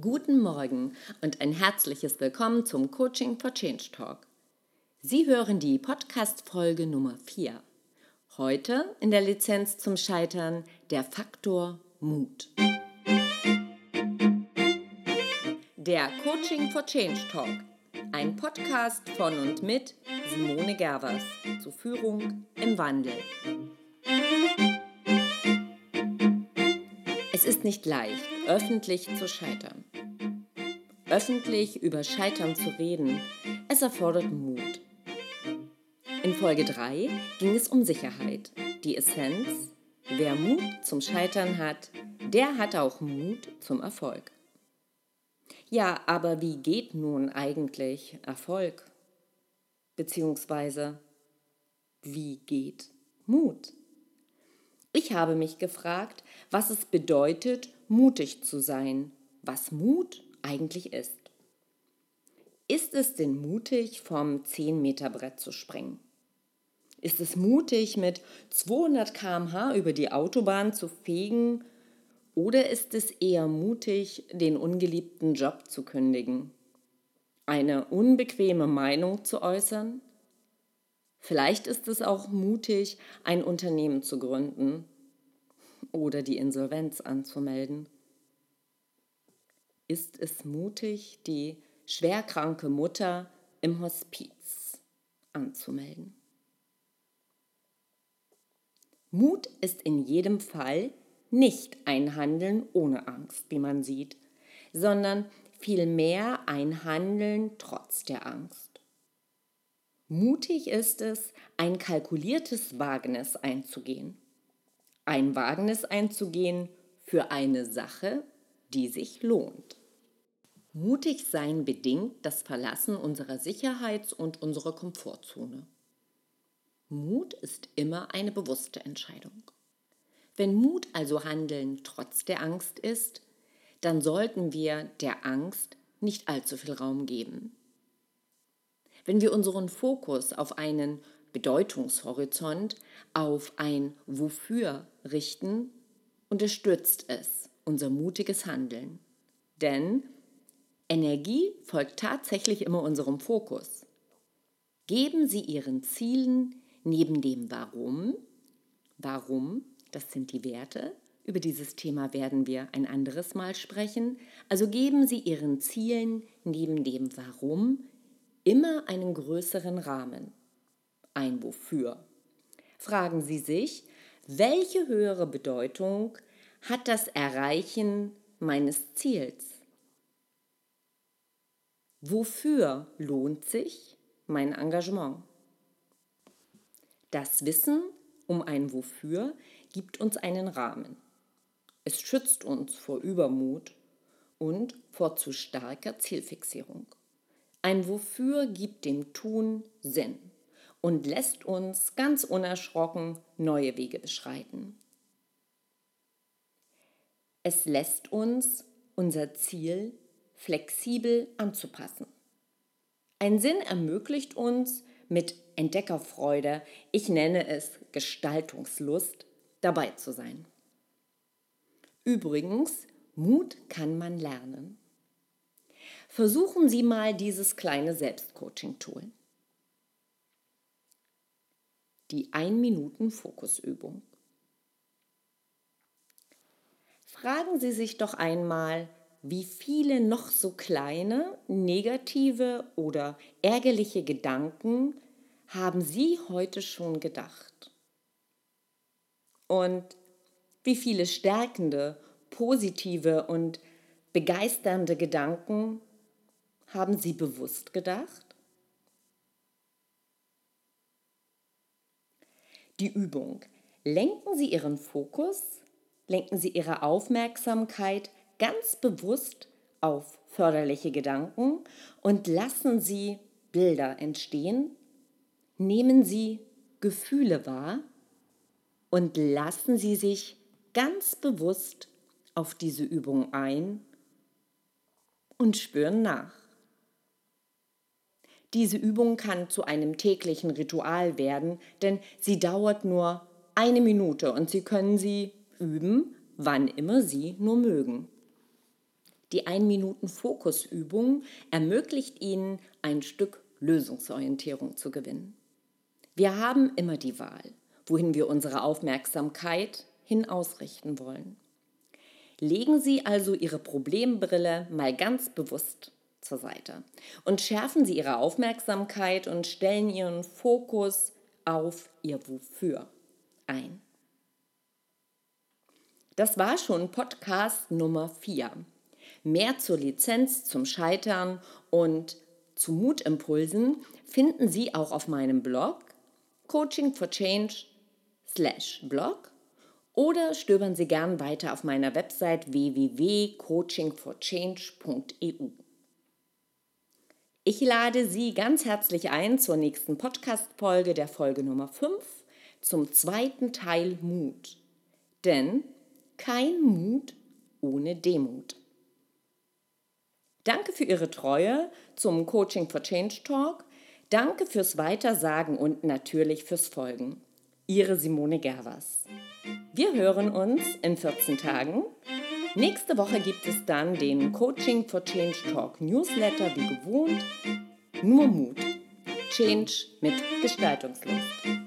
Guten Morgen und ein herzliches Willkommen zum Coaching for Change Talk. Sie hören die Podcast-Folge Nummer 4. Heute in der Lizenz zum Scheitern der Faktor Mut. Der Coaching for Change Talk. Ein Podcast von und mit Simone Gervers zur Führung im Wandel. Es ist nicht leicht, öffentlich zu scheitern. Öffentlich über Scheitern zu reden, es erfordert Mut. In Folge 3 ging es um Sicherheit, die Essenz, wer Mut zum Scheitern hat, der hat auch Mut zum Erfolg. Ja, aber wie geht nun eigentlich Erfolg? Beziehungsweise, wie geht Mut? Ich habe mich gefragt, was es bedeutet, mutig zu sein, was Mut eigentlich ist. Ist es denn mutig, vom 10-Meter-Brett zu springen? Ist es mutig, mit 200 km/h über die Autobahn zu fegen? Oder ist es eher mutig, den ungeliebten Job zu kündigen? Eine unbequeme Meinung zu äußern? Vielleicht ist es auch mutig, ein Unternehmen zu gründen oder die Insolvenz anzumelden. Ist es mutig, die schwerkranke Mutter im Hospiz anzumelden? Mut ist in jedem Fall nicht ein Handeln ohne Angst, wie man sieht, sondern vielmehr ein Handeln trotz der Angst. Mutig ist es, ein kalkuliertes Wagnis einzugehen. Ein Wagnis einzugehen für eine Sache, die sich lohnt. Mutig sein bedingt das Verlassen unserer Sicherheits- und unserer Komfortzone. Mut ist immer eine bewusste Entscheidung. Wenn Mut also Handeln trotz der Angst ist, dann sollten wir der Angst nicht allzu viel Raum geben. Wenn wir unseren Fokus auf einen Bedeutungshorizont, auf ein Wofür richten, unterstützt es unser mutiges Handeln. Denn Energie folgt tatsächlich immer unserem Fokus. Geben Sie Ihren Zielen neben dem Warum, Warum, das sind die Werte, über dieses Thema werden wir ein anderes Mal sprechen, also geben Sie Ihren Zielen neben dem Warum immer einen größeren Rahmen, ein Wofür. Fragen Sie sich, welche höhere Bedeutung hat das Erreichen meines Ziels? Wofür lohnt sich mein Engagement? Das Wissen um ein Wofür gibt uns einen Rahmen. Es schützt uns vor Übermut und vor zu starker Zielfixierung. Ein Wofür gibt dem Tun Sinn und lässt uns ganz unerschrocken neue Wege beschreiten. Es lässt uns unser Ziel flexibel anzupassen. Ein Sinn ermöglicht uns mit Entdeckerfreude, ich nenne es Gestaltungslust, dabei zu sein. Übrigens, Mut kann man lernen. Versuchen Sie mal dieses kleine Selbstcoaching-Tool. Die 1-Minuten-Fokusübung. Fragen Sie sich doch einmal, wie viele noch so kleine, negative oder ärgerliche Gedanken haben Sie heute schon gedacht? Und wie viele stärkende, positive und begeisternde Gedanken haben Sie bewusst gedacht? Die Übung. Lenken Sie Ihren Fokus, lenken Sie Ihre Aufmerksamkeit ganz bewusst auf förderliche Gedanken und lassen Sie Bilder entstehen. Nehmen Sie Gefühle wahr und lassen Sie sich ganz bewusst auf diese Übung ein und spüren nach. Diese Übung kann zu einem täglichen Ritual werden, denn sie dauert nur eine Minute und Sie können sie üben, wann immer Sie nur mögen. Die 1-Minuten-Fokusübung ermöglicht Ihnen, ein Stück Lösungsorientierung zu gewinnen. Wir haben immer die Wahl, wohin wir unsere Aufmerksamkeit hin ausrichten wollen. Legen Sie also Ihre Problembrille mal ganz bewusst zur Seite und schärfen Sie Ihre Aufmerksamkeit und stellen Ihren Fokus auf Ihr Wofür ein. Das war schon Podcast Nummer 4. Mehr zur Lizenz, zum Scheitern und zu Mutimpulsen finden Sie auch auf meinem Blog Coaching for Change slash Blog oder stöbern Sie gern weiter auf meiner Website www.coachingforchange.eu. Ich lade Sie ganz herzlich ein zur nächsten Podcast-Folge der Folge Nummer 5 zum zweiten Teil Mut. Denn kein Mut ohne Demut. Danke für Ihre Treue zum Coaching for Change Talk. Danke fürs Weitersagen und natürlich fürs Folgen. Ihre Simone Gervers. Wir hören uns in 14 Tagen. Nächste Woche gibt es dann den Coaching for Change Talk Newsletter wie gewohnt. Nur Mut. Change mit Gestaltungslust.